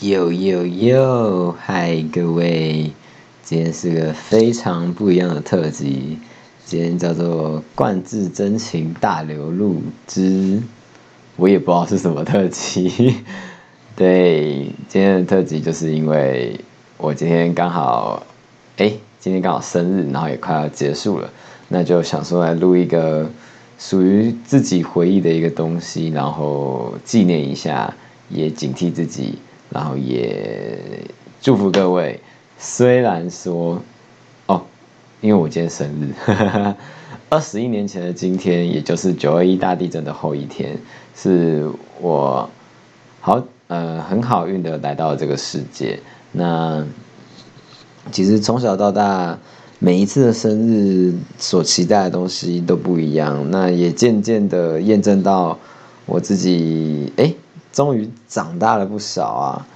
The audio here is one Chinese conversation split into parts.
哟哟哟，嗨各位！今天是个非常不一样的特辑，今天叫做“冠至真情大流露”之，我也不知道是什么特辑。对，今天的特辑就是因为我今天刚好，哎，今天刚好生日，然后也快要结束了，那就想说来录一个属于自己回忆的一个东西，然后纪念一下，也警惕自己。然后也祝福各位。虽然说，哦，因为我今天生日，二十一年前的今天，也就是九二一大地震的后一天，是我好呃很好运的来到了这个世界。那其实从小到大，每一次的生日所期待的东西都不一样。那也渐渐的验证到我自己，哎。终于长大了不少啊！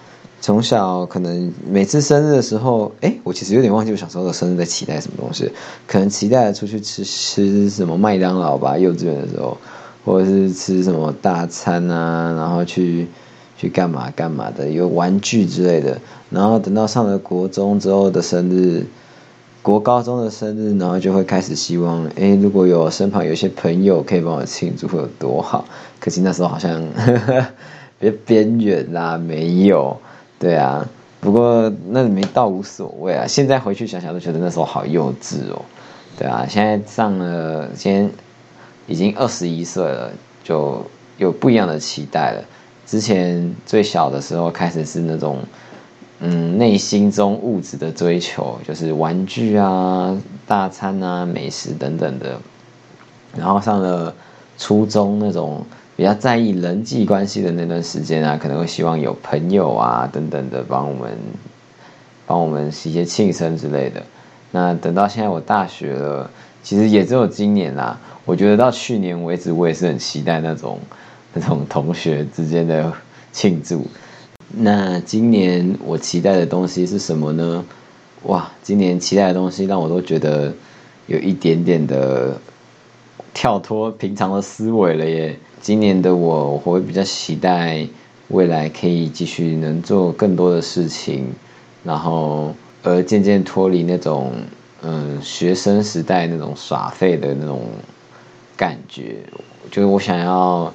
从小可能每次生日的时候，哎，我其实有点忘记我小时候的生日在期待什么东西。可能期待出去吃吃什么麦当劳吧，幼稚园的时候，或者是吃什么大餐啊，然后去去干嘛干嘛的，有玩具之类的。然后等到上了国中之后的生日，国高中的生日，然后就会开始希望，哎，如果有身旁有些朋友可以帮我庆祝，会有多好。可惜那时候好像。别边缘啦，没有，对啊，不过那里没到无所谓啊。现在回去想想都觉得那时候好幼稚哦，对啊。现在上了，先已经二十一岁了，就有不一样的期待了。之前最小的时候开始是那种，嗯，内心中物质的追求，就是玩具啊、大餐啊、美食等等的。然后上了初中那种。比较在意人际关系的那段时间啊，可能会希望有朋友啊等等的帮我们，帮我们一些庆生之类的。那等到现在我大学了，其实也只有今年啦。我觉得到去年为止，我也是很期待那种那种同学之间的庆祝。那今年我期待的东西是什么呢？哇，今年期待的东西让我都觉得有一点点的跳脱平常的思维了耶。今年的我，我会比较期待未来可以继续能做更多的事情，然后而渐渐脱离那种嗯学生时代那种耍废的那种感觉。就是我想要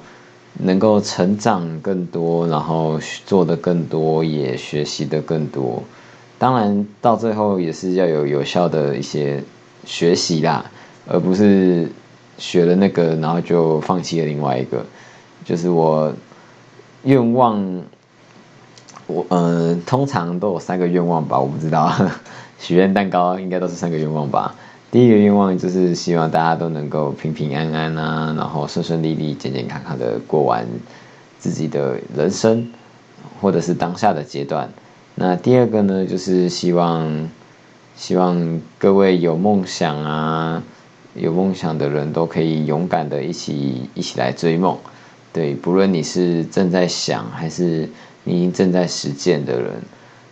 能够成长更多，然后做的更多，也学习的更多。当然，到最后也是要有有效的一些学习啦，而不是。学了那个，然后就放弃了另外一个，就是我愿望，我呃通常都有三个愿望吧，我不知道，许愿蛋糕应该都是三个愿望吧。第一个愿望就是希望大家都能够平平安安啊，然后顺顺利利、健健康康的过完自己的人生，或者是当下的阶段。那第二个呢，就是希望希望各位有梦想啊。有梦想的人都可以勇敢的一起一起来追梦，对，不论你是正在想还是你正在实践的人，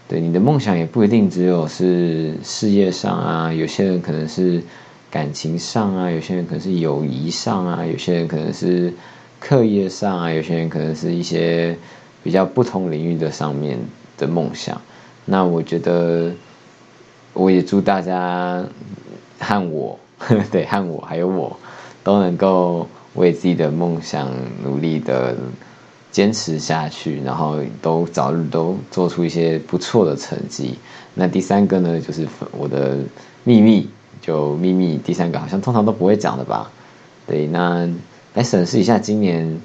对，你的梦想也不一定只有是事业上啊，有些人可能是感情上啊，有些人可能是友谊上啊，有些人可能是课业上啊，有些人可能是一些比较不同领域的上面的梦想。那我觉得，我也祝大家和我。对，和我还有我，都能够为自己的梦想努力的坚持下去，然后都早日都做出一些不错的成绩。那第三个呢，就是我的秘密，就秘密。第三个好像通常都不会讲的吧？对，那来审视一下今年，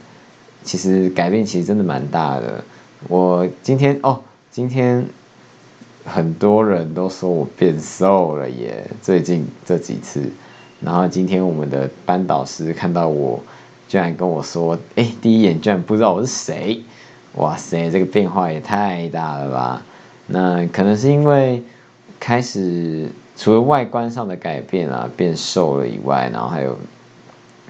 其实改变其实真的蛮大的。我今天哦，今天。很多人都说我变瘦了耶，最近这几次，然后今天我们的班导师看到我，居然跟我说：“哎，第一眼居然不知道我是谁，哇塞，这个变化也太大了吧？”那可能是因为开始除了外观上的改变啊，变瘦了以外，然后还有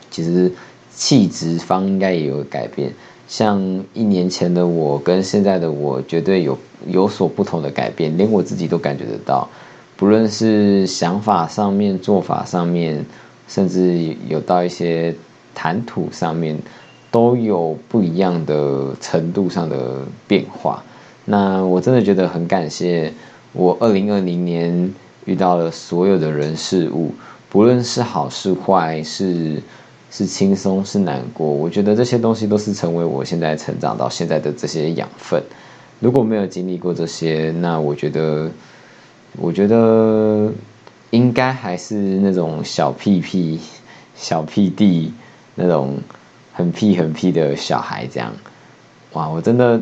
其实气质方应该也有改变。像一年前的我跟现在的我，绝对有有所不同的改变，连我自己都感觉得到。不论是想法上面、做法上面，甚至有到一些谈吐上面，都有不一样的程度上的变化。那我真的觉得很感谢我二零二零年遇到了所有的人事物，不论是好是坏，是是轻松是难过，我觉得这些东西都是成为我现在成长到现在的这些养分。如果没有经历过这些，那我觉得，我觉得应该还是那种小屁屁、小屁弟那种很屁很屁的小孩这样。哇，我真的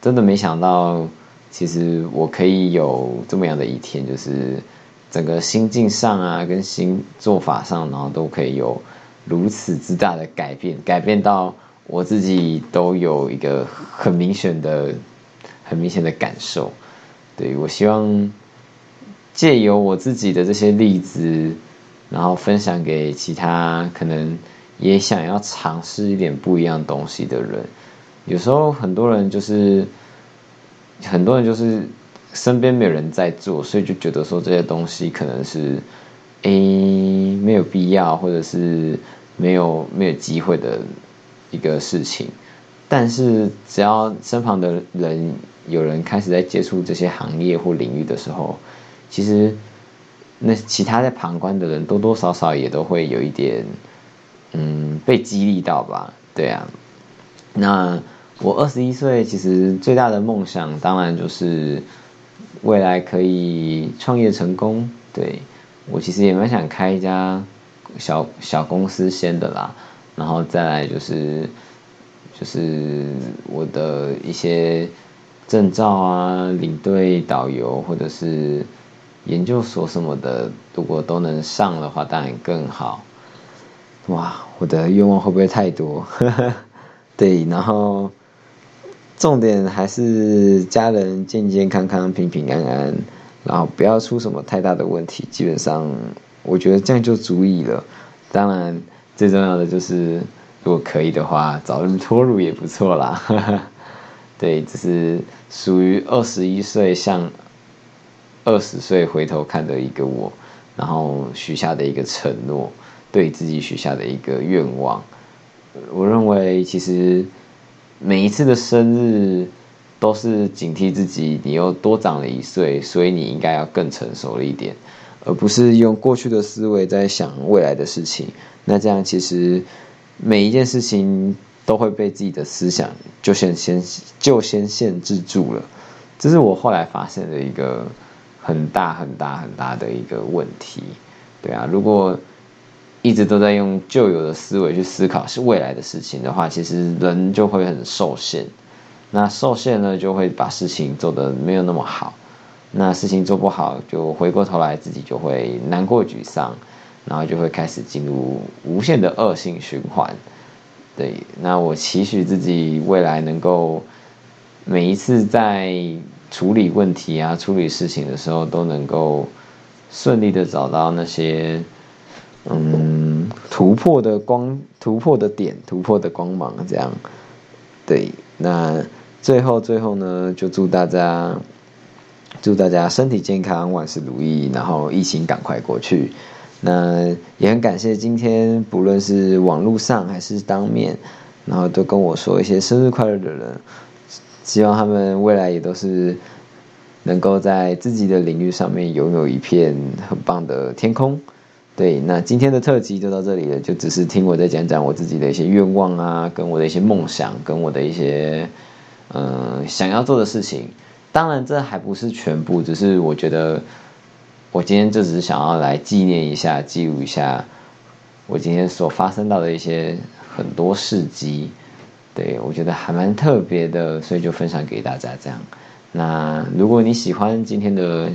真的没想到，其实我可以有这么样的一天，就是整个心境上啊，跟心做法上，然后都可以有如此之大的改变，改变到我自己都有一个很明显的。很明显的感受，对我希望借由我自己的这些例子，然后分享给其他可能也想要尝试一点不一样东西的人。有时候很多人就是很多人就是身边没有人在做，所以就觉得说这些东西可能是诶没有必要，或者是没有没有机会的一个事情。但是只要身旁的人。有人开始在接触这些行业或领域的时候，其实那其他在旁观的人多多少少也都会有一点，嗯，被激励到吧？对啊。那我二十一岁，其实最大的梦想当然就是未来可以创业成功。对我其实也蛮想开一家小小公司先的啦，然后再来就是就是我的一些。证照啊，领队、导游或者是研究所什么的，如果都能上的话，当然更好。哇，我的愿望会不会太多？对，然后重点还是家人健健康康、平平安安，然后不要出什么太大的问题。基本上，我觉得这样就足以了。当然，最重要的就是，如果可以的话，早日脱乳也不错啦。对，只是属于二十一岁向二十岁回头看的一个我，然后许下的一个承诺，对自己许下的一个愿望。我认为，其实每一次的生日都是警惕自己，你又多长了一岁，所以你应该要更成熟了一点，而不是用过去的思维在想未来的事情。那这样，其实每一件事情。都会被自己的思想就先先就先限制住了，这是我后来发现的一个很大很大很大的一个问题。对啊，如果一直都在用旧有的思维去思考是未来的事情的话，其实人就会很受限。那受限呢，就会把事情做得没有那么好。那事情做不好，就回过头来自己就会难过沮丧，然后就会开始进入无限的恶性循环。对，那我期许自己未来能够每一次在处理问题啊、处理事情的时候，都能够顺利的找到那些嗯突破的光、突破的点、突破的光芒。这样，对，那最后最后呢，就祝大家祝大家身体健康、万事如意，然后疫情赶快过去。那也很感谢今天，不论是网络上还是当面，然后都跟我说一些生日快乐的人，希望他们未来也都是能够在自己的领域上面拥有一片很棒的天空。对，那今天的特辑就到这里了，就只是听我在讲讲我自己的一些愿望啊，跟我的一些梦想，跟我的一些嗯想要做的事情。当然，这还不是全部，只是我觉得。我今天就只是想要来纪念一下、记录一下我今天所发生到的一些很多事迹，对我觉得还蛮特别的，所以就分享给大家这样。那如果你喜欢今天的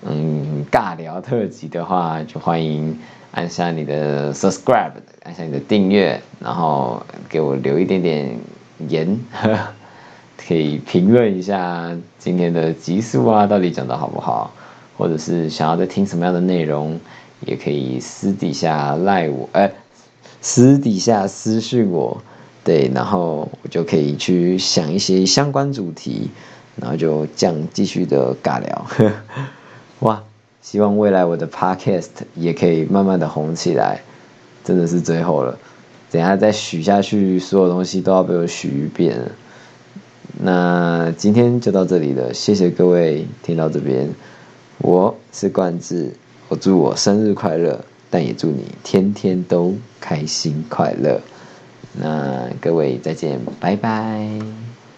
嗯尬聊特辑的话，就欢迎按下你的 subscribe，按下你的订阅，然后给我留一点点言，可以评论一下今天的集数啊，到底讲的好不好？或者是想要再听什么样的内容，也可以私底下赖我，哎，私底下私讯我，对，然后我就可以去想一些相关主题，然后就这样继续的尬聊。哇，希望未来我的 podcast 也可以慢慢的红起来，真的是最后了，等下再许下去，所有东西都要被我许一遍，那今天就到这里了，谢谢各位听到这边，我是冠志，我祝我生日快乐，但也祝你天天都开心快乐。那各位再见，拜拜。